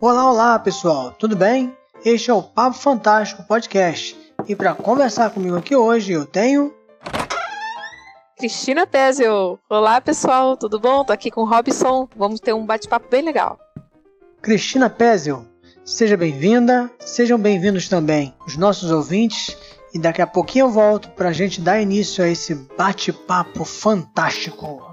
Olá, olá pessoal, tudo bem? Este é o Papo Fantástico Podcast e para conversar comigo aqui hoje eu tenho. Cristina Tezio. Olá pessoal, tudo bom? Tô aqui com o Robson, vamos ter um bate-papo bem legal. Cristina Pézio, seja bem-vinda, sejam bem-vindos também os nossos ouvintes e daqui a pouquinho eu volto para a gente dar início a esse bate-papo fantástico.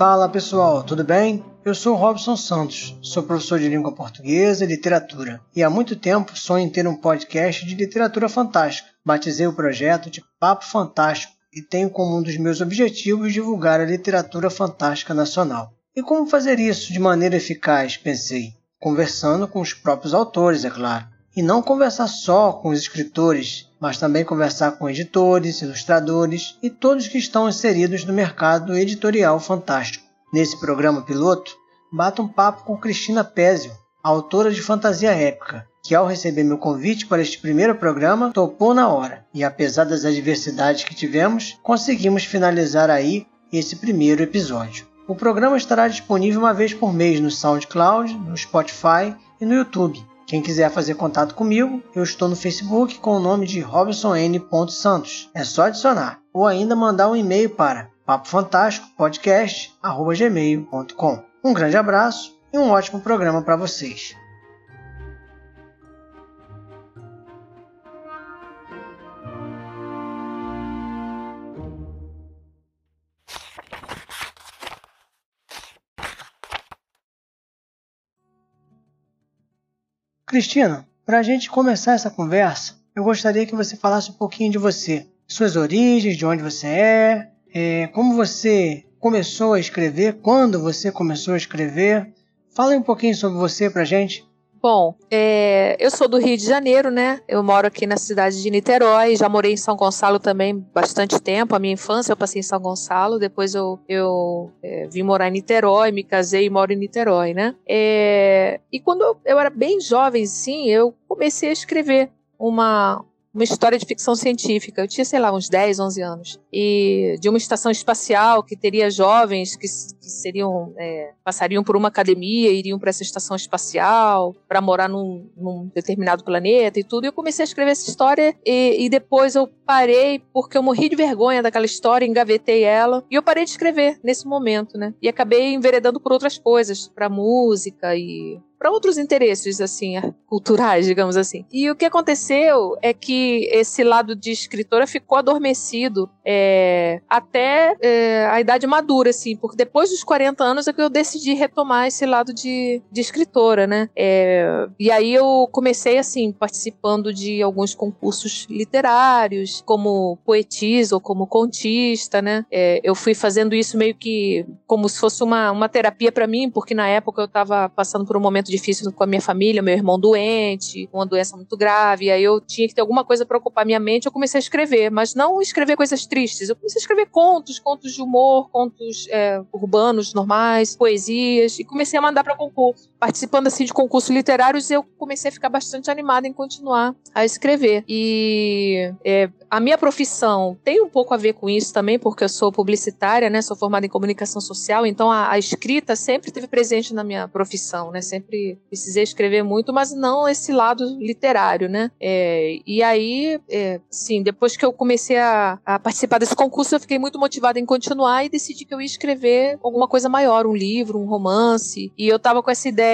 Fala pessoal, tudo bem? Eu sou Robson Santos, sou professor de língua portuguesa e literatura, e há muito tempo sonho em ter um podcast de literatura fantástica. Batizei o projeto de Papo Fantástico e tenho como um dos meus objetivos divulgar a literatura fantástica nacional. E como fazer isso de maneira eficaz, pensei, conversando com os próprios autores, é claro. E não conversar só com os escritores, mas também conversar com editores, ilustradores e todos que estão inseridos no mercado editorial fantástico. Nesse programa piloto, bato um papo com Cristina Pézio, autora de fantasia épica, que ao receber meu convite para este primeiro programa, topou na hora. E apesar das adversidades que tivemos, conseguimos finalizar aí esse primeiro episódio. O programa estará disponível uma vez por mês no SoundCloud, no Spotify e no YouTube. Quem quiser fazer contato comigo, eu estou no Facebook com o nome de Robson N. Santos. É só adicionar ou ainda mandar um e-mail para papofantásticopodcast@gmail.com. Um grande abraço e um ótimo programa para vocês. Cristina, para a gente começar essa conversa, eu gostaria que você falasse um pouquinho de você, suas origens, de onde você é, é como você começou a escrever, quando você começou a escrever. Fala um pouquinho sobre você para a gente. Bom, é, eu sou do Rio de Janeiro, né? Eu moro aqui na cidade de Niterói, já morei em São Gonçalo também bastante tempo. A minha infância eu passei em São Gonçalo, depois eu, eu é, vim morar em Niterói, me casei e moro em Niterói, né? É, e quando eu, eu era bem jovem, sim, eu comecei a escrever uma, uma história de ficção científica. Eu tinha, sei lá, uns 10, 11 anos. E de uma estação espacial que teria jovens que, que seriam é, passariam por uma academia, iriam para essa estação espacial para morar num, num, determinado planeta e tudo. E eu comecei a escrever essa história e, e, depois eu parei porque eu morri de vergonha daquela história, engavetei ela e eu parei de escrever nesse momento, né? E acabei enveredando por outras coisas, para música e para outros interesses, assim, culturais, digamos assim. E o que aconteceu é que esse lado de escritora ficou adormecido é, até é, a idade madura, assim, porque depois dos 40 anos é que eu decidi retomar esse lado de, de escritora, né? É, e aí eu comecei, assim, participando de alguns concursos literários, como poetisa ou como contista, né? É, eu fui fazendo isso meio que como se fosse uma, uma terapia para mim, porque na época eu estava passando por um momento difícil com a minha família, meu irmão doente, uma doença muito grave, e aí eu tinha que ter alguma coisa para ocupar minha mente, eu comecei a escrever, mas não escrever coisas tristes, eu comecei a escrever contos, contos de humor, contos é, urbanos normais, poesias, e comecei a mandar para concurso. Participando assim de concursos literários, eu comecei a ficar bastante animada em continuar a escrever. E é, a minha profissão tem um pouco a ver com isso também, porque eu sou publicitária, né? Sou formada em comunicação social, então a, a escrita sempre esteve presente na minha profissão, né? Sempre precisei escrever muito, mas não esse lado literário, né? É, e aí, é, sim, depois que eu comecei a, a, participar desse concurso, eu fiquei muito motivada em continuar e decidi que eu ia escrever alguma coisa maior, um livro, um romance. E eu tava com essa ideia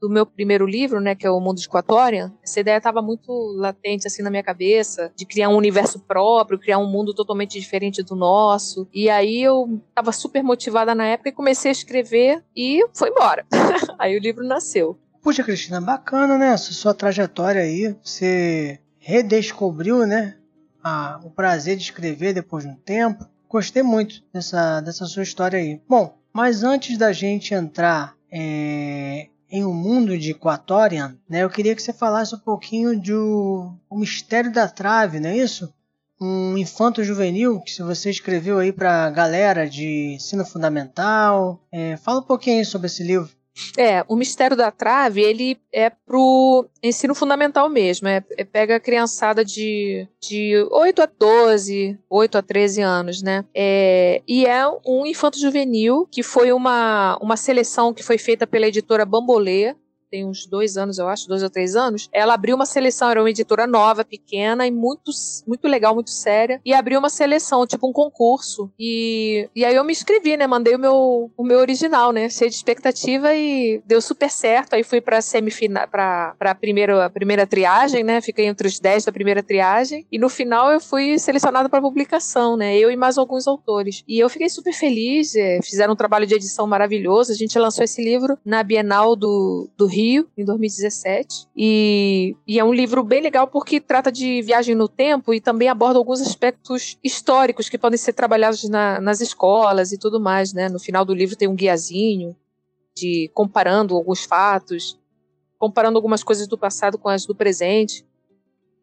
do meu primeiro livro, né, que é o Mundo de Quatória. Essa ideia tava muito latente assim na minha cabeça, de criar um universo próprio, criar um mundo totalmente diferente do nosso. E aí eu tava super motivada na época e comecei a escrever e foi embora. aí o livro nasceu. Puxa, Cristina, bacana, né? Essa sua trajetória aí. Você redescobriu, né? A, o prazer de escrever depois de um tempo. Gostei muito dessa, dessa sua história aí. Bom, mas antes da gente entrar é, em um mundo de Quatorian, né? Eu queria que você falasse um pouquinho do o mistério da trave, não é isso? Um infanto juvenil que se você escreveu aí para galera de ensino fundamental. É, fala um pouquinho sobre esse livro. É, o Mistério da Trave, ele é pro ensino fundamental mesmo. É, é, pega a criançada de, de 8 a 12, 8 a 13 anos, né? É, e é um infanto juvenil, que foi uma, uma seleção que foi feita pela editora Bambolê, tem uns dois anos, eu acho, dois ou três anos, ela abriu uma seleção, era uma editora nova, pequena e muito, muito legal, muito séria, e abriu uma seleção, tipo um concurso. E, e aí eu me inscrevi, né? Mandei o meu, o meu original, né? Cheio de expectativa e deu super certo. Aí fui pra semifinal, pra, pra primeira, a primeira triagem, né? Fiquei entre os dez da primeira triagem. E no final eu fui selecionada para publicação, né? Eu e mais alguns autores. E eu fiquei super feliz, é, fizeram um trabalho de edição maravilhoso. A gente lançou esse livro na Bienal do, do Rio Rio, em 2017. E, e é um livro bem legal porque trata de viagem no tempo e também aborda alguns aspectos históricos que podem ser trabalhados na, nas escolas e tudo mais, né? No final do livro tem um guiazinho de comparando alguns fatos, comparando algumas coisas do passado com as do presente.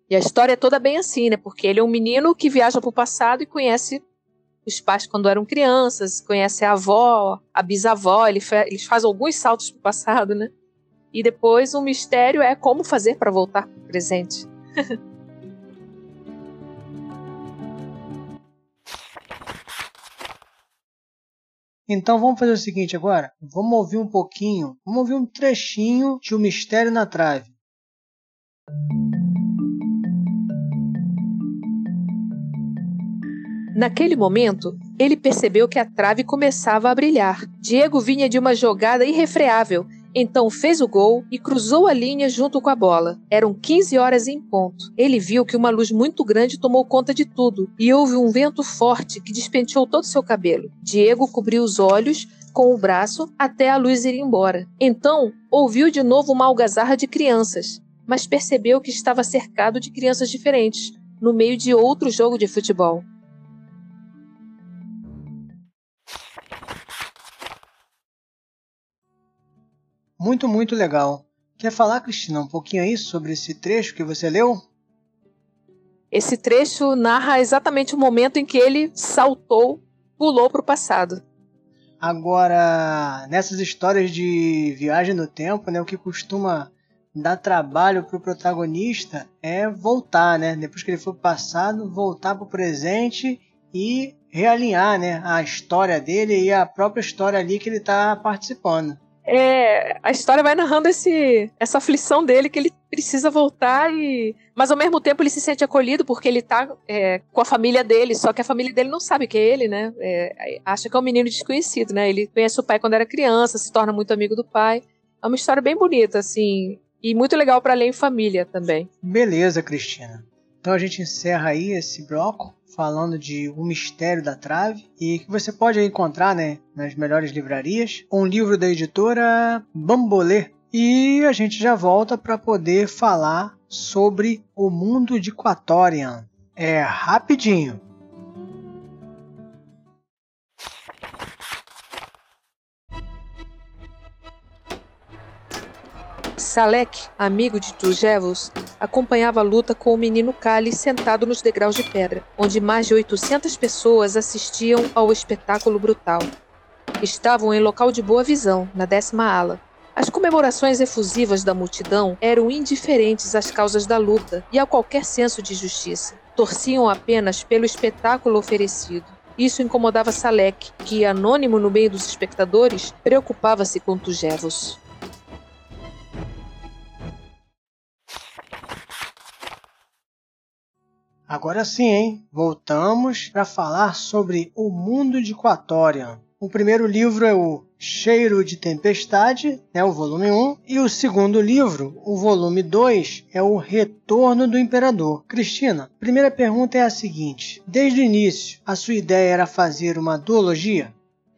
E a história é toda bem assim, né? Porque ele é um menino que viaja para o passado e conhece os pais quando eram crianças, conhece a avó, a bisavó, ele, eles fazem alguns saltos para o passado, né? E depois o mistério é como fazer para voltar para o presente. Então vamos fazer o seguinte agora. Vamos ouvir um pouquinho, vamos ouvir um trechinho de O Mistério na Trave. Naquele momento, ele percebeu que a trave começava a brilhar. Diego vinha de uma jogada irrefreável então fez o gol e cruzou a linha junto com a bola. Eram 15 horas em ponto. Ele viu que uma luz muito grande tomou conta de tudo e houve um vento forte que despenteou todo seu cabelo. Diego cobriu os olhos com o braço até a luz ir embora. Então ouviu de novo uma algazarra de crianças, mas percebeu que estava cercado de crianças diferentes, no meio de outro jogo de futebol. Muito, muito legal. Quer falar, Cristina, um pouquinho aí sobre esse trecho que você leu? Esse trecho narra exatamente o momento em que ele saltou, pulou para o passado. Agora, nessas histórias de viagem no tempo, né, o que costuma dar trabalho para o protagonista é voltar, né? Depois que ele for passado, voltar para o presente e realinhar, né, a história dele e a própria história ali que ele está participando é, a história vai narrando esse, essa aflição dele que ele precisa voltar e. Mas ao mesmo tempo ele se sente acolhido porque ele tá é, com a família dele, só que a família dele não sabe que é ele, né? É, acha que é um menino desconhecido, né? Ele conhece o pai quando era criança, se torna muito amigo do pai. É uma história bem bonita, assim. E muito legal para ler em família também. Beleza, Cristina. Então a gente encerra aí esse bloco falando de O Mistério da Trave e que você pode encontrar né, nas melhores livrarias. Um livro da editora Bambolê. E a gente já volta para poder falar sobre o mundo de Quatorian. É rapidinho. Salek, amigo de Turgevos, acompanhava a luta com o menino Kali sentado nos degraus de pedra, onde mais de 800 pessoas assistiam ao espetáculo brutal. Estavam em local de boa visão, na décima ala. As comemorações efusivas da multidão eram indiferentes às causas da luta e a qualquer senso de justiça. Torciam apenas pelo espetáculo oferecido. Isso incomodava Salek, que, anônimo no meio dos espectadores, preocupava-se com Tugevos. Agora sim, hein? Voltamos para falar sobre o mundo de Quatorian. O primeiro livro é o Cheiro de Tempestade, né, o volume 1, e o segundo livro, o volume 2, é o Retorno do Imperador. Cristina, primeira pergunta é a seguinte: desde o início, a sua ideia era fazer uma duologia?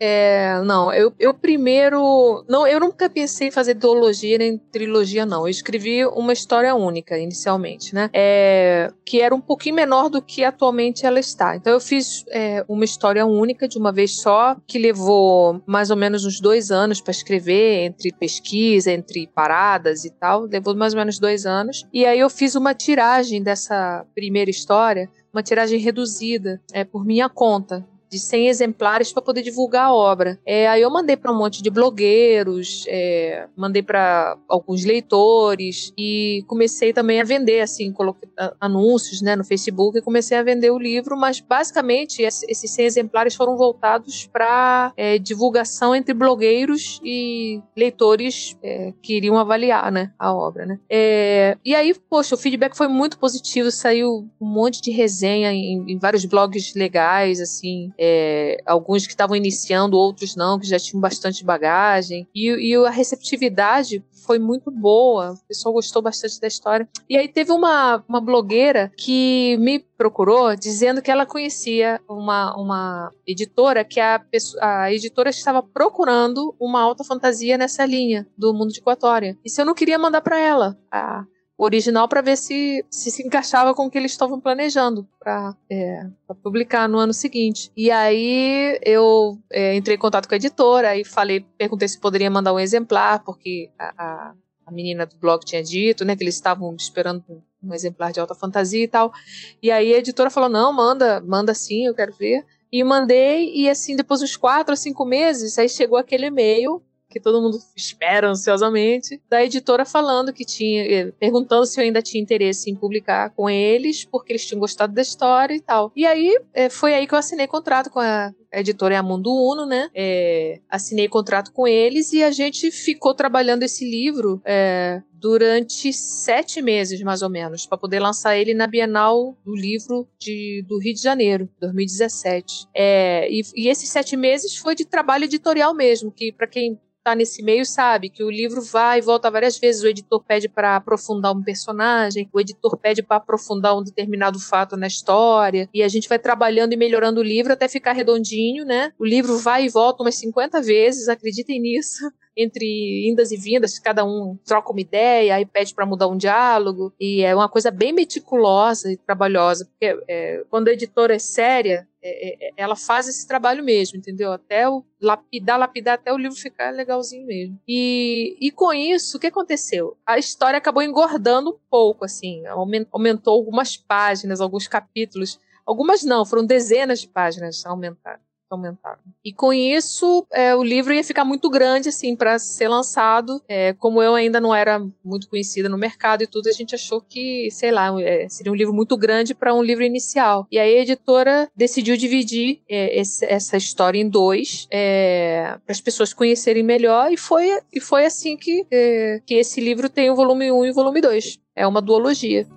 É, não, eu, eu primeiro. Não, eu nunca pensei em fazer duologia nem trilogia, não. Eu escrevi uma história única inicialmente, né? É, que era um pouquinho menor do que atualmente ela está. Então eu fiz é, uma história única de uma vez só, que levou mais ou menos uns dois anos para escrever, entre pesquisa, entre paradas e tal. Levou mais ou menos dois anos. E aí eu fiz uma tiragem dessa primeira história, uma tiragem reduzida, é, por minha conta de 100 exemplares para poder divulgar a obra. É, aí eu mandei para um monte de blogueiros, é, mandei para alguns leitores e comecei também a vender, assim, coloquei anúncios né, no Facebook e comecei a vender o livro, mas basicamente esses 100 exemplares foram voltados para é, divulgação entre blogueiros e leitores é, que iriam avaliar né, a obra. Né? É, e aí, poxa, o feedback foi muito positivo, saiu um monte de resenha em, em vários blogs legais, assim, é, alguns que estavam iniciando, outros não, que já tinham bastante bagagem. E, e a receptividade foi muito boa, o pessoal gostou bastante da história. E aí teve uma, uma blogueira que me procurou dizendo que ela conhecia uma, uma editora que a, a editora estava procurando uma alta fantasia nessa linha do mundo de Equatória. E se eu não queria mandar para ela a, original para ver se, se se encaixava com o que eles estavam planejando para é, publicar no ano seguinte. E aí eu é, entrei em contato com a editora e falei, perguntei se poderia mandar um exemplar, porque a, a, a menina do blog tinha dito, né, que eles estavam esperando um exemplar de alta fantasia e tal. E aí a editora falou: não, manda, manda sim, eu quero ver. E mandei, e assim, depois uns quatro ou cinco meses, aí chegou aquele e-mail que todo mundo espera ansiosamente, da editora falando que tinha, eh, perguntando se eu ainda tinha interesse em publicar com eles, porque eles tinham gostado da história e tal. E aí eh, foi aí que eu assinei contrato com a, a editora é a Mundo Uno, né? É, assinei contrato com eles e a gente ficou trabalhando esse livro é, durante sete meses, mais ou menos, para poder lançar ele na Bienal do Livro de, do Rio de Janeiro, 2017. É, e, e esses sete meses foi de trabalho editorial mesmo, que para quem tá nesse meio sabe que o livro vai e volta várias vezes. O editor pede para aprofundar um personagem, o editor pede para aprofundar um determinado fato na história, e a gente vai trabalhando e melhorando o livro até ficar redondinho, né? O livro vai e volta umas 50 vezes, acreditem nisso entre indas e vindas, cada um troca uma ideia, aí pede para mudar um diálogo, e é uma coisa bem meticulosa e trabalhosa, porque é, quando a editora é séria, é, é, é, ela faz esse trabalho mesmo, entendeu? Até o lapidar, lapidar até o livro ficar legalzinho mesmo. E, e com isso, o que aconteceu? A história acabou engordando um pouco, assim, aumentou algumas páginas, alguns capítulos. Algumas não, foram dezenas de páginas aumentaram aumentaram. E com isso, é, o livro ia ficar muito grande, assim, para ser lançado. É, como eu ainda não era muito conhecida no mercado e tudo, a gente achou que, sei lá, é, seria um livro muito grande para um livro inicial. E aí a editora decidiu dividir é, esse, essa história em dois, é, para as pessoas conhecerem melhor, e foi, e foi assim que, é, que esse livro tem o volume 1 e o volume 2. É uma duologia.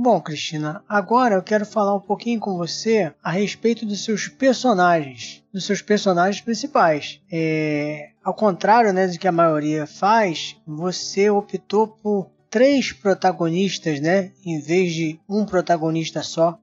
Bom, Cristina, agora eu quero falar um pouquinho com você a respeito dos seus personagens, dos seus personagens principais. É, ao contrário né, do que a maioria faz, você optou por três protagonistas, né, em vez de um protagonista só.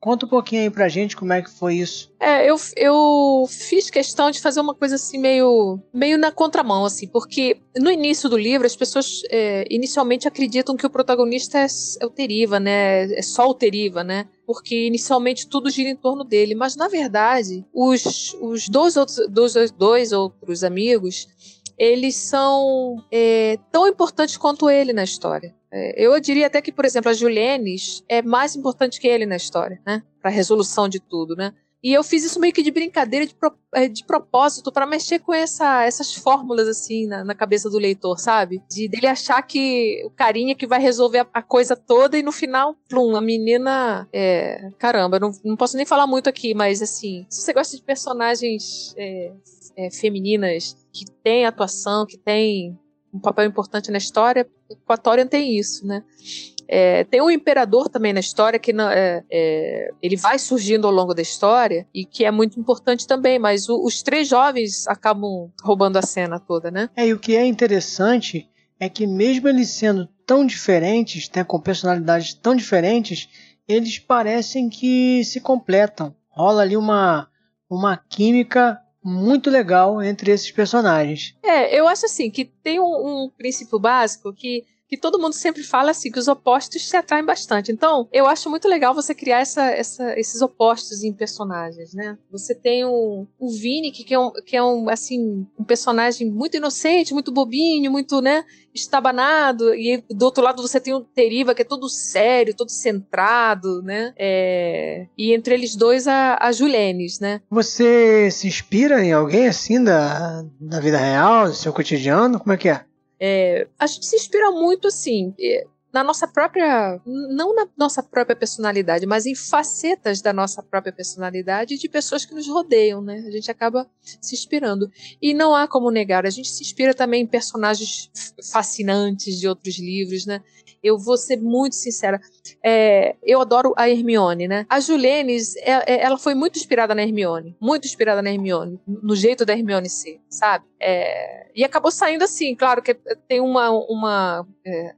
Conta um pouquinho aí pra gente como é que foi isso. É, eu, eu fiz questão de fazer uma coisa assim meio, meio na contramão, assim, porque no início do livro as pessoas é, inicialmente acreditam que o protagonista é, é o Teriva, né? É só o Teriva, né? Porque inicialmente tudo gira em torno dele. Mas na verdade, os, os dois, outros, dois, dois outros amigos eles são é, tão importantes quanto ele na história. É, eu diria até que, por exemplo, a Julienes é mais importante que ele na história, né? Para a resolução de tudo, né? E eu fiz isso meio que de brincadeira, de, pro, é, de propósito, para mexer com essa, essas fórmulas, assim, na, na, cabeça do leitor, sabe? De dele achar que o carinha que vai resolver a, a coisa toda e no final, plum, a menina. É, caramba, não, não posso nem falar muito aqui, mas assim, se você gosta de personagens é, é femininas que têm atuação, que têm um papel importante na história, o tem isso, né? É, tem um imperador também na história que é, é, ele vai surgindo ao longo da história e que é muito importante também, mas o, os três jovens acabam roubando a cena toda, né? É, e o que é interessante é que mesmo eles sendo tão diferentes, né, com personalidades tão diferentes, eles parecem que se completam. Rola ali uma, uma química muito legal entre esses personagens. É, eu acho assim que tem um, um princípio básico que que todo mundo sempre fala assim, que os opostos se atraem bastante. Então, eu acho muito legal você criar essa, essa, esses opostos em personagens, né? Você tem o, o Vini, que é, um, que é um, assim, um personagem muito inocente, muito bobinho, muito, né, estabanado, e do outro lado você tem o Teriva, que é todo sério, todo centrado, né? É... E entre eles dois, a, a Julenes, né? Você se inspira em alguém assim da, da vida real, do seu cotidiano? Como é que é? É, a gente se inspira muito, assim, é, na nossa própria. Não na nossa própria personalidade, mas em facetas da nossa própria personalidade de pessoas que nos rodeiam, né? A gente acaba se inspirando. E não há como negar, a gente se inspira também em personagens fascinantes de outros livros, né? Eu vou ser muito sincera. É, eu adoro a Hermione, né? A Julenes, é, é, ela foi muito inspirada na Hermione. Muito inspirada na Hermione. No jeito da Hermione ser, sabe? É, e acabou saindo assim. Claro que tem uma. uma é,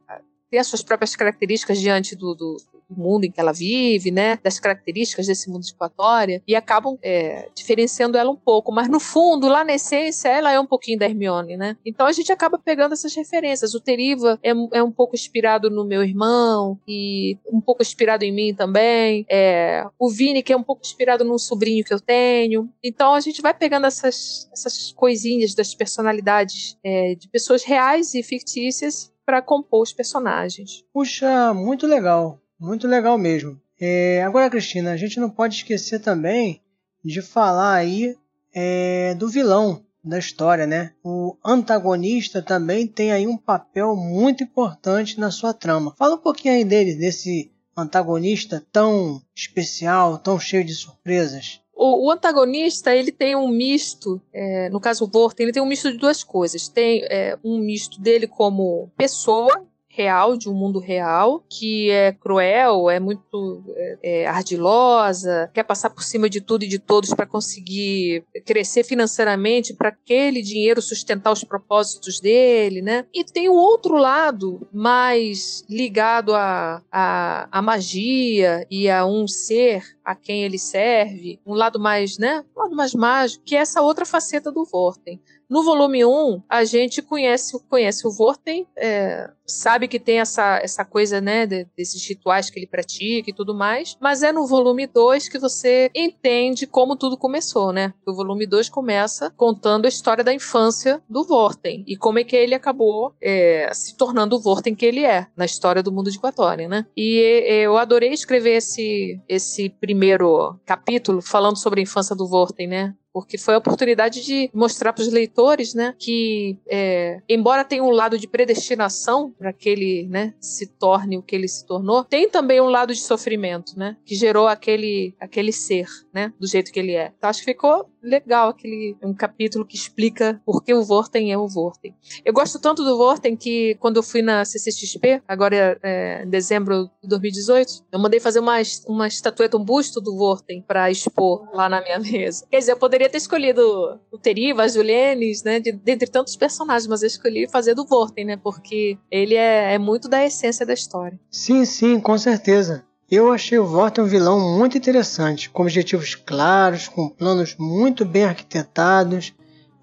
tem as suas próprias características diante do, do, do, mundo em que ela vive, né? Das características desse mundo de Equatória e acabam é, diferenciando ela um pouco. Mas no fundo, lá na essência, ela é um pouquinho da Hermione, né? Então a gente acaba pegando essas referências. O Teriva é, é um pouco inspirado no meu irmão e um pouco inspirado em mim também. É, o Vini, que é um pouco inspirado num sobrinho que eu tenho. Então a gente vai pegando essas, essas coisinhas das personalidades é, de pessoas reais e fictícias para compor os personagens. Puxa, muito legal, muito legal mesmo. É, agora, Cristina, a gente não pode esquecer também de falar aí é, do vilão da história, né? O antagonista também tem aí um papel muito importante na sua trama. Fala um pouquinho aí dele, desse antagonista tão especial, tão cheio de surpresas. O, o, antagonista, ele tem um misto, é, no caso o Vorten, ele tem um misto de duas coisas. Tem é, um misto dele como pessoa, real, de um mundo real, que é cruel, é muito é, é, ardilosa, quer passar por cima de tudo e de todos para conseguir crescer financeiramente, para aquele dinheiro sustentar os propósitos dele, né? E tem o outro lado mais ligado à a, a, a, magia e a um ser a quem ele serve, um lado mais, né? Um lado mais mágico, que é essa outra faceta do Vorten. No volume 1, a gente conhece, conhece o Vorten, é, sabe que tem essa, essa coisa, né, de, desses rituais que ele pratica e tudo mais, mas é no volume 2 que você entende como tudo começou, né? O volume 2 começa contando a história da infância do Vorten e como é que ele acabou é, se tornando o Vorten que ele é na história do mundo de Quatória, né? E eu adorei escrever esse, esse primeiro capítulo falando sobre a infância do Vorten, né? Porque foi a oportunidade de mostrar para os leitores, né, que é, embora tenha um lado de predestinação para que ele, né, se torne o que ele se tornou, tem também um lado de sofrimento, né, que gerou aquele aquele ser, né, do jeito que ele é. Então acho que ficou legal aquele um capítulo que explica por que o Vorten é o Vorten. Eu gosto tanto do Vorten que quando eu fui na CCXP, agora é, em dezembro de 2018, eu mandei fazer uma, uma estatueta, um busto do Vorten para expor lá na minha mesa. Quer dizer, eu poderia ter escolhido o Teriva, as Julienes, né, de, dentre tantos personagens, mas eu escolhi fazer do Vorten, né, porque ele é, é muito da essência da história. Sim, sim, com certeza. Eu achei o Vorten um vilão muito interessante, com objetivos claros, com planos muito bem arquitetados.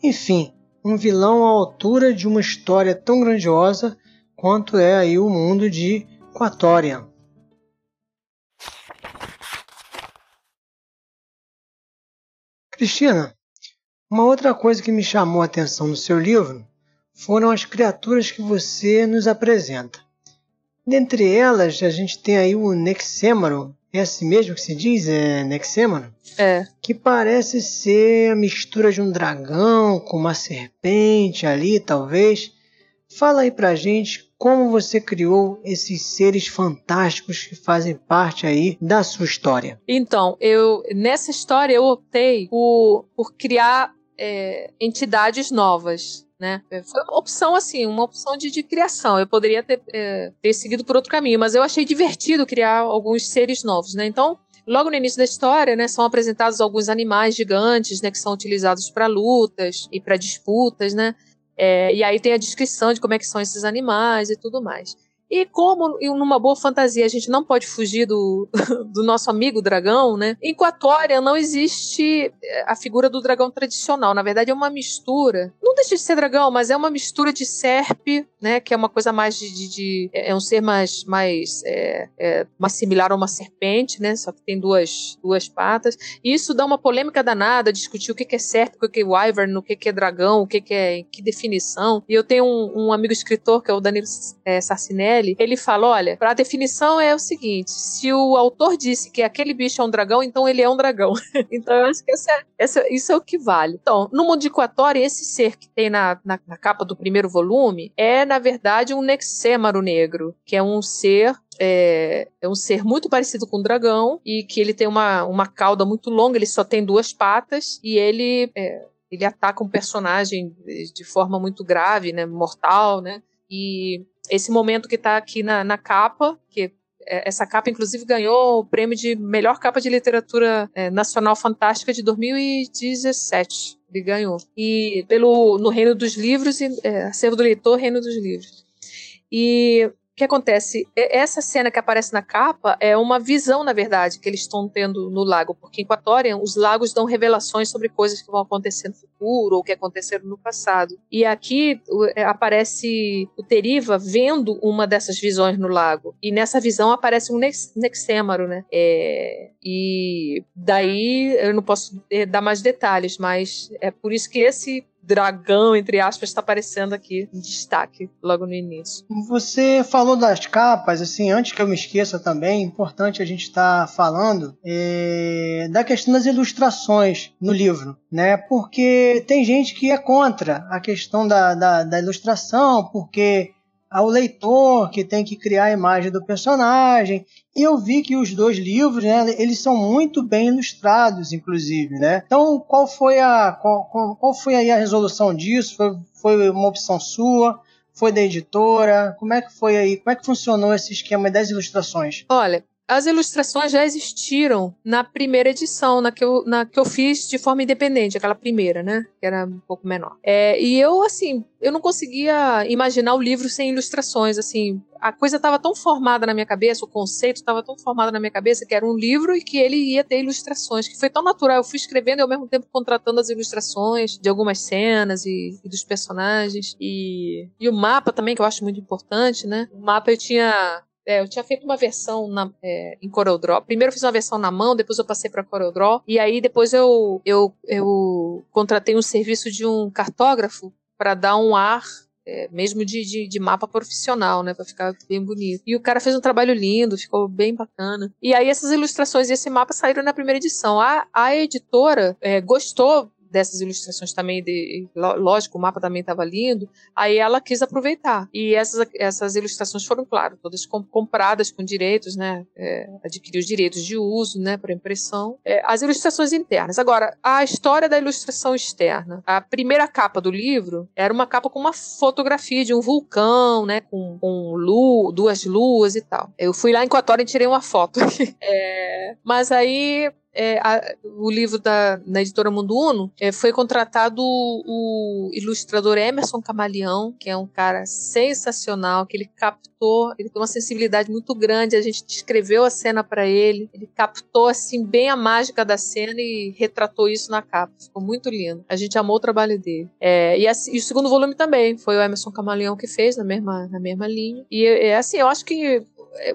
Enfim, um vilão à altura de uma história tão grandiosa quanto é aí o mundo de Quatorian. Cristina, uma outra coisa que me chamou a atenção no seu livro foram as criaturas que você nos apresenta. Dentre elas, a gente tem aí o Nexêmaro. É assim mesmo que se diz? É Nexêmaro? É. Que parece ser a mistura de um dragão com uma serpente ali, talvez. Fala aí pra gente como você criou esses seres fantásticos que fazem parte aí da sua história. Então, eu nessa história eu optei por, por criar é, entidades novas né? É, foi uma opção, assim, uma opção de, de criação. Eu poderia ter, é, ter seguido por outro caminho, mas eu achei divertido criar alguns seres novos, né? Então, logo no início da história, né, são apresentados alguns animais gigantes, né, que são utilizados para lutas e para disputas, né? É, e aí tem a descrição de como é que são esses animais e tudo mais. E como numa boa fantasia a gente não pode fugir do, do nosso amigo dragão, né? Em Quatória não existe eh, a figura do dragão tradicional. Na verdade, é uma mistura. Não deixa de ser dragão, mas é uma mistura de serpe, né? Que é uma coisa mais de. de, de é um ser mais, mais, é, é, mais similar a uma serpente, né? Só que tem duas, duas patas. E isso dá uma polêmica danada, discutir o que é serpe, o que é wyvern, o que é dragão, o que é. que definição. E eu tenho um, um amigo escritor, que é o Danilo é, Sarcinelli, ele fala: olha, a definição é o seguinte: se o autor disse que aquele bicho é um dragão, então ele é um dragão. então eu acho que essa, essa, isso é o que vale. Então, no mundo de Quatória, esse ser que tem na, na, na, capa do primeiro volume é, na verdade, um Nexêmaro negro, que é um ser é, é, um ser muito parecido com um dragão e que ele tem uma, uma cauda muito longa, ele só tem duas patas e ele, é, ele ataca um personagem de forma muito grave, né, mortal, né? E esse momento que está aqui na, na capa, que essa capa, inclusive, ganhou o prêmio de melhor capa de literatura é, nacional fantástica de 2017. Ele ganhou. E pelo no Reino dos Livros, e, é, Acervo do Leitor, Reino dos Livros. E que acontece? Essa cena que aparece na capa é uma visão, na verdade, que eles estão tendo no lago, porque em Quatorian os lagos dão revelações sobre coisas que vão acontecer no futuro ou que aconteceram no passado. E aqui é, aparece o Teriva vendo uma dessas visões no lago. E nessa visão aparece um Nex Nexêmaro, né? É, e daí eu não posso é, dar mais detalhes, mas é por isso que esse dragão, entre aspas, está aparecendo aqui em destaque logo no início. Você falou das capas, assim, antes que eu me esqueça também, é importante a gente estar tá falando é, da questão das ilustrações no livro, né? Porque tem gente que é contra a questão da, da, da ilustração, porque ao leitor que tem que criar a imagem do personagem. E eu vi que os dois livros, né, eles são muito bem ilustrados, inclusive, né? Então, qual foi a qual, qual foi aí a resolução disso? Foi, foi uma opção sua? Foi da editora? Como é que foi aí? Como é que funcionou esse esquema das ilustrações? Olha, as ilustrações já existiram na primeira edição, na que eu, na que eu fiz de forma independente, aquela primeira, né? Que era um pouco menor. É, e eu, assim, eu não conseguia imaginar o livro sem ilustrações, assim. A coisa estava tão formada na minha cabeça, o conceito estava tão formado na minha cabeça que era um livro e que ele ia ter ilustrações, que foi tão natural. Eu fui escrevendo e ao mesmo tempo contratando as ilustrações de algumas cenas e, e dos personagens. E, e o mapa também, que eu acho muito importante, né? O mapa eu tinha é, eu tinha feito uma versão na, é, em CorelDRAW. Primeiro eu fiz uma versão na mão, depois eu passei para CorelDRAW. E aí depois eu, eu, eu contratei um serviço de um cartógrafo para dar um ar é, mesmo de, de, de, mapa profissional, né, para ficar bem bonito. E o cara fez um trabalho lindo, ficou bem bacana. E aí essas ilustrações e esse mapa saíram na primeira edição. A, a editora é, gostou dessas ilustrações também, de, lógico, o mapa também estava lindo, aí ela quis aproveitar. E essas, essas ilustrações foram, claro, todas compradas com direitos, né? É, adquirir os direitos de uso, né, para impressão. É, as ilustrações internas. Agora, a história da ilustração externa. A primeira capa do livro era uma capa com uma fotografia de um vulcão, né, com, com lu, duas luas e tal. Eu fui lá em Equatória e tirei uma foto. é, mas aí é, a, o livro da na editora Mundo Uno, é, foi contratado o, ilustrador Emerson Camaleão, que é um cara sensacional, que ele captou, ele tem uma sensibilidade muito grande, a gente descreveu a cena para ele, ele captou assim bem a mágica da cena e retratou isso na capa, ficou muito lindo. A gente amou o trabalho dele. É, e, assim, e, o segundo volume também foi o Emerson Camaleão que fez na mesma na mesma linha. E é assim, eu acho que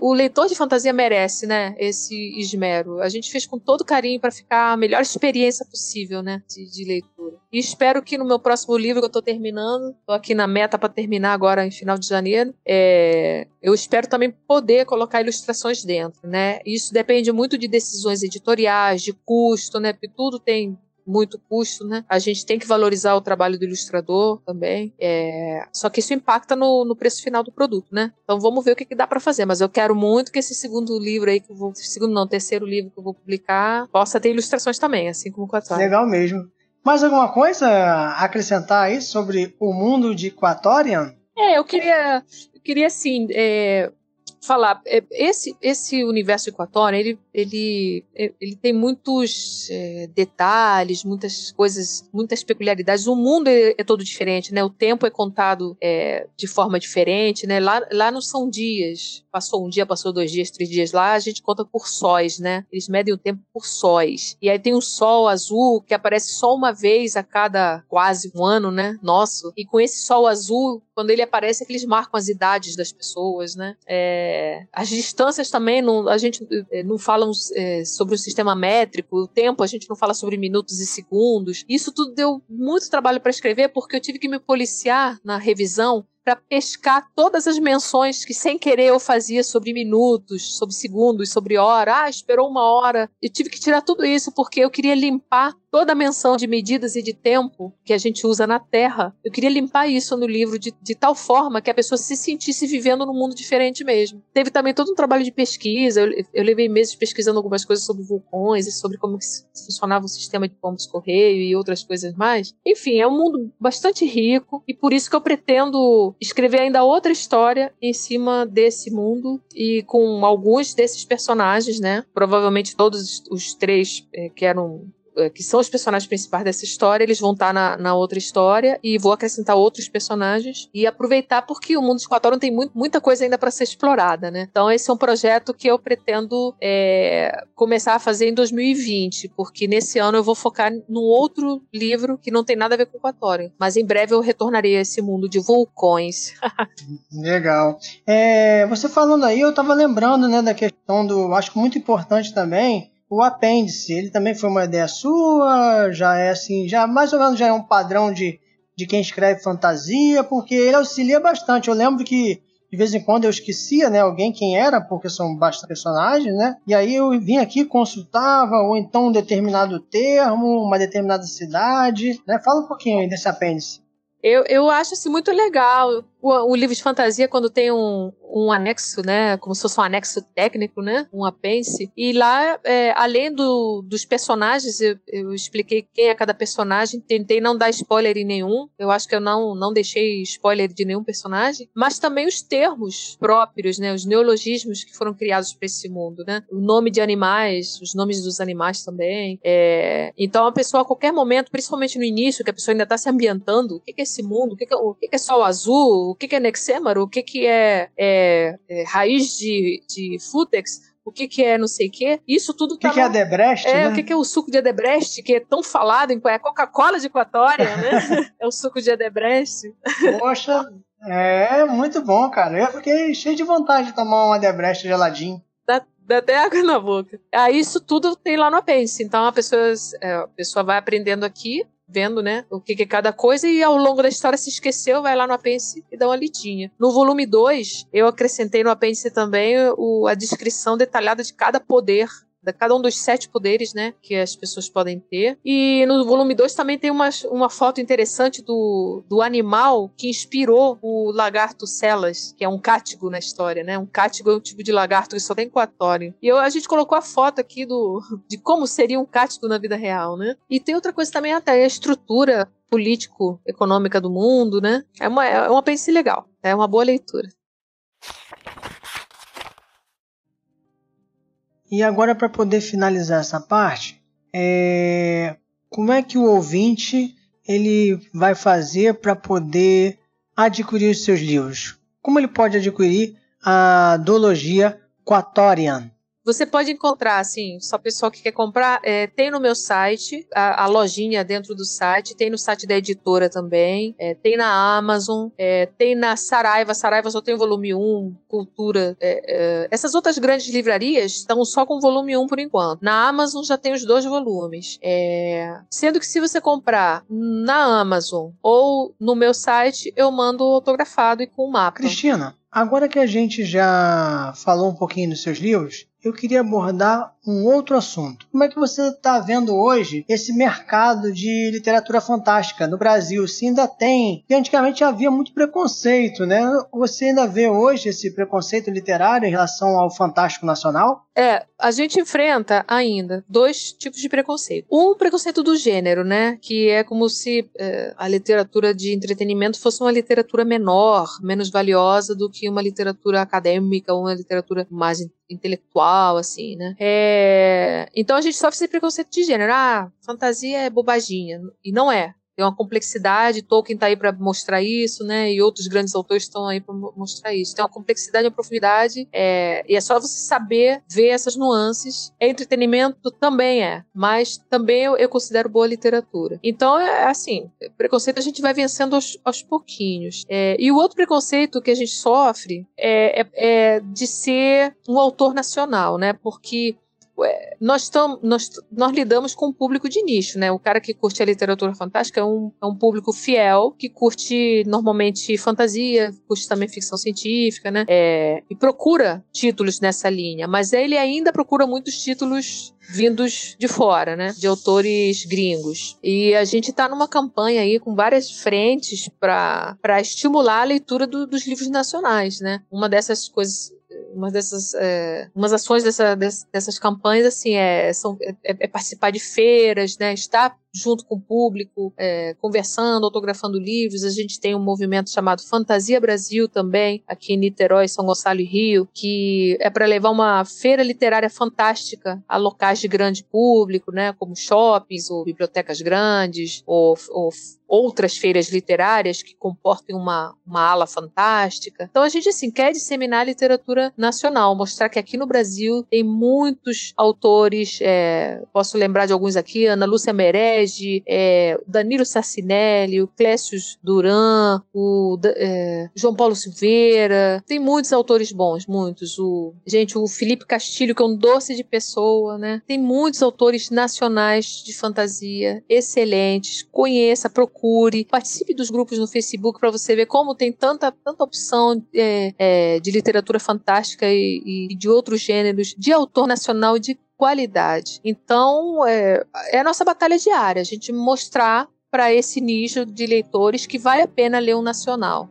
o leitor de fantasia merece, né, esse esmero. A gente fez com todo carinho para ficar a melhor experiência possível, né, de, de, leitura. E espero que no meu próximo livro que eu estou terminando, estou aqui na meta para terminar agora em final de janeiro, é, eu espero também poder colocar ilustrações dentro, né. Isso depende muito de decisões editoriais, de custo, né, porque tudo tem muito custo, né? A gente tem que valorizar o trabalho do ilustrador também. É... Só que isso impacta no, no, preço final do produto, né? Então vamos ver o que, que, dá para fazer. Mas eu quero muito que esse segundo livro aí, que eu vou. Segundo não, terceiro livro que eu vou publicar, possa ter ilustrações também, assim como o Quatória. Legal mesmo. Mais alguma coisa a acrescentar aí sobre o mundo de Quatorian? É, eu queria. Eu queria assim. É falar, é, esse, esse universo equatoriano, ele, ele, é, ele tem muitos é, detalhes, muitas coisas, muitas peculiaridades. O mundo é, é todo diferente, né? O tempo é contado é, de forma diferente, né? Lá, lá não são dias. Passou um dia, passou dois dias, três dias. Lá a gente conta por sóis, né? Eles medem o tempo por sóis. E aí tem um sol azul que aparece só uma vez a cada quase um ano, né? Nosso. E com esse sol azul, quando ele aparece, é que eles marcam as idades das pessoas, né? É, as distâncias também, não, a gente é, não fala é, sobre o sistema métrico, o tempo a gente não fala sobre minutos e segundos. Isso tudo deu muito trabalho para escrever, porque eu tive que me policiar na revisão para pescar todas as menções que sem querer eu fazia sobre minutos, sobre segundos, sobre hora. Ah, esperou uma hora. Eu tive que tirar tudo isso porque eu queria limpar toda a menção de medidas e de tempo que a gente usa na Terra. Eu queria limpar isso no livro de, de tal forma que a pessoa se sentisse vivendo num mundo diferente mesmo. Teve também todo um trabalho de pesquisa. Eu, eu levei meses pesquisando algumas coisas sobre vulcões e sobre como funcionava o sistema de pombos correio e outras coisas mais. Enfim, é um mundo bastante rico e por isso que eu pretendo escrever ainda outra história em cima desse mundo e com alguns desses personagens, né? Provavelmente todos os três é, que eram que são os personagens principais dessa história, eles vão estar na, na outra história e vou acrescentar outros personagens e aproveitar porque o mundo de Quatorn tem muito, muita coisa ainda para ser explorada, né? Então esse é um projeto que eu pretendo é, começar a fazer em 2020, porque nesse ano eu vou focar num outro livro que não tem nada a ver com Quatorn, mas em breve eu retornarei a esse mundo de vulcões. Legal. É, você falando aí, eu estava lembrando, né, da questão do, acho muito importante também o apêndice, ele também foi uma ideia sua, já é assim, já mais ou menos já é um padrão de, de quem escreve fantasia, porque ele auxilia bastante. Eu lembro que de vez em quando eu esquecia, né, alguém quem era, porque são bastante personagens, né? E aí eu vim aqui, consultava, ou então um determinado termo, uma determinada cidade, né? Fala um pouquinho aí desse apêndice. Eu, eu acho assim, muito legal o, o, livro de fantasia, quando tem um, um anexo, né? Como se fosse um anexo técnico, né? Um apêndice. E lá, é, além do, dos personagens, eu, eu, expliquei quem é cada personagem. Tentei não dar spoiler em nenhum. Eu acho que eu não, não deixei spoiler de nenhum personagem. Mas também os termos próprios, né? Os neologismos que foram criados para esse mundo, né? O nome de animais, os nomes dos animais também. É, então a pessoa, a qualquer momento, principalmente no início, que a pessoa ainda está se ambientando, o que é esse mundo? O que é, o que é sol azul? O que, que é nexêmaro, o que, que é, é, é raiz de, de fútex, o que, que é não sei o quê. Isso tudo tá. O que, que é Adebrecht? É, né? o que, que é o suco de Adebrecht, que é tão falado em é Coca-Cola de Equatória, né? é o suco de Adebrecht. Poxa, é muito bom, cara. Eu fiquei cheio de vontade de tomar um Adebrecht geladinho. Dá, dá até água na boca. Ah, isso tudo tem lá no apêndice. Então a pessoa, é, a pessoa vai aprendendo aqui vendo, né, o que, é cada coisa, e ao longo da história se esqueceu, vai lá no apêndice e dá uma lidinha. No volume 2, eu acrescentei no apêndice também o, a descrição detalhada de cada poder de cada um dos sete poderes, né, que as pessoas podem ter. E no volume 2 também tem uma, uma foto interessante do, do animal que inspirou o lagarto Celas, que é um cátigo na história, né? Um cátigo é um tipo de lagarto que só tem quatório. E eu, a gente colocou a foto aqui do, de como seria um cátigo na vida real, né? E tem outra coisa também até a estrutura político-econômica do mundo, né? É uma, é uma pense legal, é uma boa leitura. E agora, para poder finalizar essa parte, é... como é que o ouvinte ele vai fazer para poder adquirir os seus livros? Como ele pode adquirir a Dologia Quatorian? Você pode encontrar, assim, só pessoal que quer comprar, é, tem no meu site, a, a, lojinha dentro do site, tem no site da editora também, é, tem na Amazon, é, tem na Saraiva, Saraiva só tem volume 1, Cultura. É, é, essas outras grandes livrarias estão só com volume 1 por enquanto. Na Amazon já tem os dois volumes. É, sendo que se você comprar na Amazon ou no meu site, eu mando autografado e com o mapa. Cristina, agora que a gente já falou um pouquinho dos seus livros, eu queria abordar um outro assunto. Como é que você está vendo hoje esse mercado de literatura fantástica no Brasil? Se ainda tem, e antigamente havia muito preconceito, né? Você ainda vê hoje esse preconceito literário em relação ao fantástico nacional? É, a gente enfrenta ainda dois tipos de preconceito. Um preconceito do gênero, né? Que é como se é, a literatura de entretenimento fosse uma literatura menor, menos valiosa do que uma literatura acadêmica ou uma literatura mais intelectual, assim, né? É... Então a gente sofre esse preconceito de gênero. Ah, fantasia é bobaginha. E não é tem uma complexidade, Tolkien está aí para mostrar isso, né? E outros grandes autores estão aí para mostrar isso. Tem uma complexidade, uma profundidade, é, e é só você saber ver essas nuances. É entretenimento também é, mas também eu, eu considero boa literatura. Então é assim, preconceito a gente vai vencendo aos, aos pouquinhos. É, e o outro preconceito que a gente sofre é, é, é de ser um autor nacional, né? Porque nós, tam, nós, nós lidamos com um público de nicho, né? O cara que curte a literatura fantástica é um, é um público fiel, que curte normalmente fantasia, curte também ficção científica, né? É, e procura títulos nessa linha, mas ele ainda procura muitos títulos vindos de fora, né? De autores gringos. E a gente está numa campanha aí com várias frentes para estimular a leitura do, dos livros nacionais, né? Uma dessas coisas uma dessas é, umas ações dessa, dessas campanhas assim é, são, é, é, participar de feiras né estar junto com o público, é, conversando, autografando livros. A gente tem um movimento chamado Fantasia Brasil também, aqui em Niterói, São Gonçalo e Rio, que é para levar uma feira literária fantástica a locais de grande público, né, como shoppings ou bibliotecas grandes, ou, ou outras feiras literárias que comportem uma, uma ala fantástica. Então a gente assim quer disseminar a literatura nacional, mostrar que aqui no Brasil tem muitos autores, é, posso lembrar de alguns aqui, Ana Lúcia Meré, Regi, é, Danilo Sassinelli, o Clécio Duran, o é, João Paulo Silveira. Tem muitos autores bons, muitos. O, gente, o Felipe Castilho, que é um doce de pessoa, né? Tem muitos autores nacionais de fantasia excelentes. Conheça, procure, participe dos grupos no Facebook para você ver como tem tanta, tanta opção é, é, de literatura fantástica e, e de outros gêneros, de autor nacional de qualidade. Então, é, é a nossa batalha diária, a gente mostrar para esse nicho de leitores que vale a pena ler um nacional.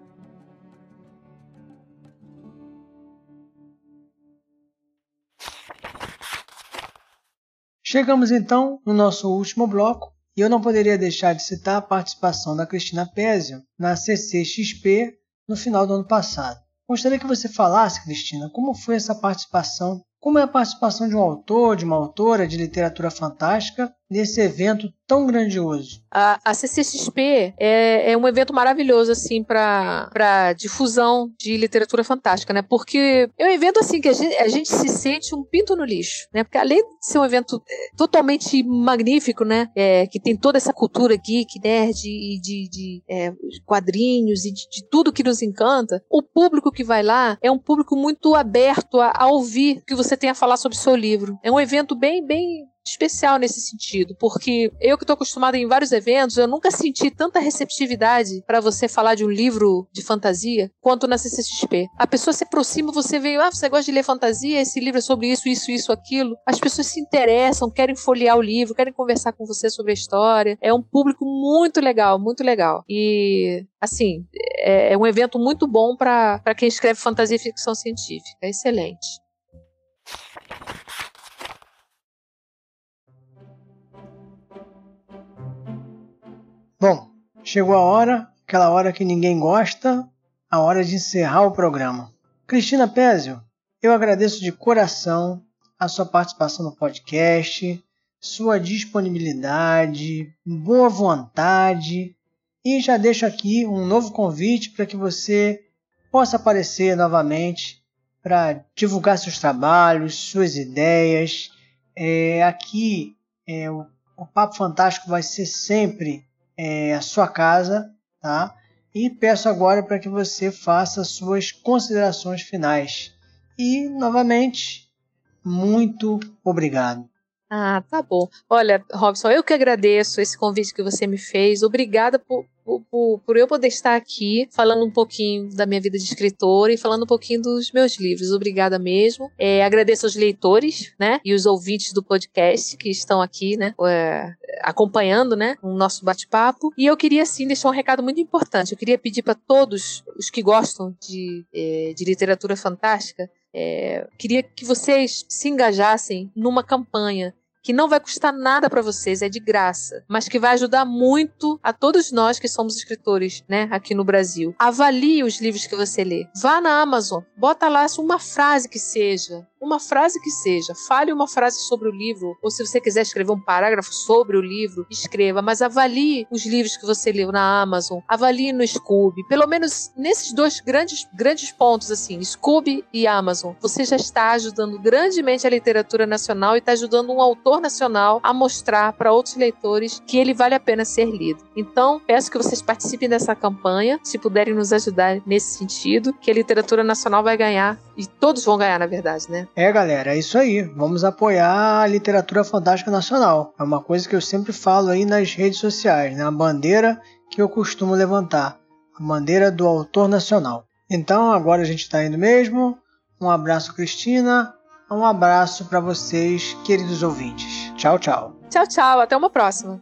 Chegamos então no nosso último bloco e eu não poderia deixar de citar a participação da Cristina Pézio na CCXP no final do ano passado. Gostaria que você falasse, Cristina, como foi essa participação como é a participação de um autor, de uma autora de literatura fantástica nesse evento tão grandioso? A, a CCXP é, é, um evento maravilhoso, assim, para difusão de literatura fantástica, né? Porque é um evento, assim, que a gente, a gente, se sente um pinto no lixo, né? Porque além de ser um evento é, totalmente magnífico, né? É, que tem toda essa cultura geek, nerd e de, de é, quadrinhos e de, de, tudo que nos encanta, o público que vai lá é um público muito aberto a, a ouvir o que você tem a falar sobre o seu livro. É um evento bem, bem especial nesse sentido, porque eu que estou acostumada em vários eventos, eu nunca senti tanta receptividade para você falar de um livro de fantasia quanto na CCXP. A pessoa se aproxima, você veio, ah, você gosta de ler fantasia, esse livro é sobre isso, isso, isso, aquilo. As pessoas se interessam, querem folhear o livro, querem conversar com você sobre a história. É um público muito legal, muito legal. E assim, é, é um evento muito bom para quem escreve fantasia e ficção científica. É excelente. Bom, chegou a hora, aquela hora que ninguém gosta, a hora de encerrar o programa. Cristina Pézio, eu agradeço de coração a sua participação no podcast, sua disponibilidade, boa vontade e já deixo aqui um novo convite para que você possa aparecer novamente para divulgar seus trabalhos, suas ideias. É, aqui é, o, o Papo Fantástico vai ser sempre é, a sua casa, tá? E peço agora para que você faça suas considerações finais. E, novamente, muito obrigado. Ah, tá bom. Olha, Robson, eu que agradeço esse convite que você me fez. Obrigada por, por, por, eu poder estar aqui falando um pouquinho da minha vida de escritora e falando um pouquinho dos meus livros. Obrigada mesmo. É, agradeço aos leitores, né, e os ouvintes do podcast que estão aqui, né, é, acompanhando, né, o nosso bate-papo. E eu queria, sim, deixar um recado muito importante. Eu queria pedir para todos os que gostam de, é, de literatura fantástica é, queria que vocês se engajassem numa campanha que não vai custar nada para vocês, é de graça, mas que vai ajudar muito a todos nós que somos escritores, né, aqui no Brasil. Avalie os livros que você lê. Vá na Amazon, bota lá uma frase que seja, uma frase que seja. Fale uma frase sobre o livro, ou se você quiser escrever um parágrafo sobre o livro, escreva, mas avalie os livros que você leu na Amazon, avalie no Scooby. Pelo menos nesses dois grandes, grandes pontos, assim, Scooby e Amazon, você já está ajudando grandemente a literatura nacional e está ajudando um autor nacional a mostrar para outros leitores que ele vale a pena ser lido. Então, peço que vocês participem dessa campanha, se puderem nos ajudar nesse sentido, que a literatura nacional vai ganhar, e todos vão ganhar, na verdade, né? É, galera, é isso aí. Vamos apoiar a literatura fantástica nacional. É uma coisa que eu sempre falo aí nas redes sociais, né? A bandeira que eu costumo levantar, a bandeira do autor nacional. Então, agora a gente está indo mesmo. Um abraço, Cristina. Um abraço para vocês, queridos ouvintes. Tchau, tchau. Tchau, tchau. Até uma próxima.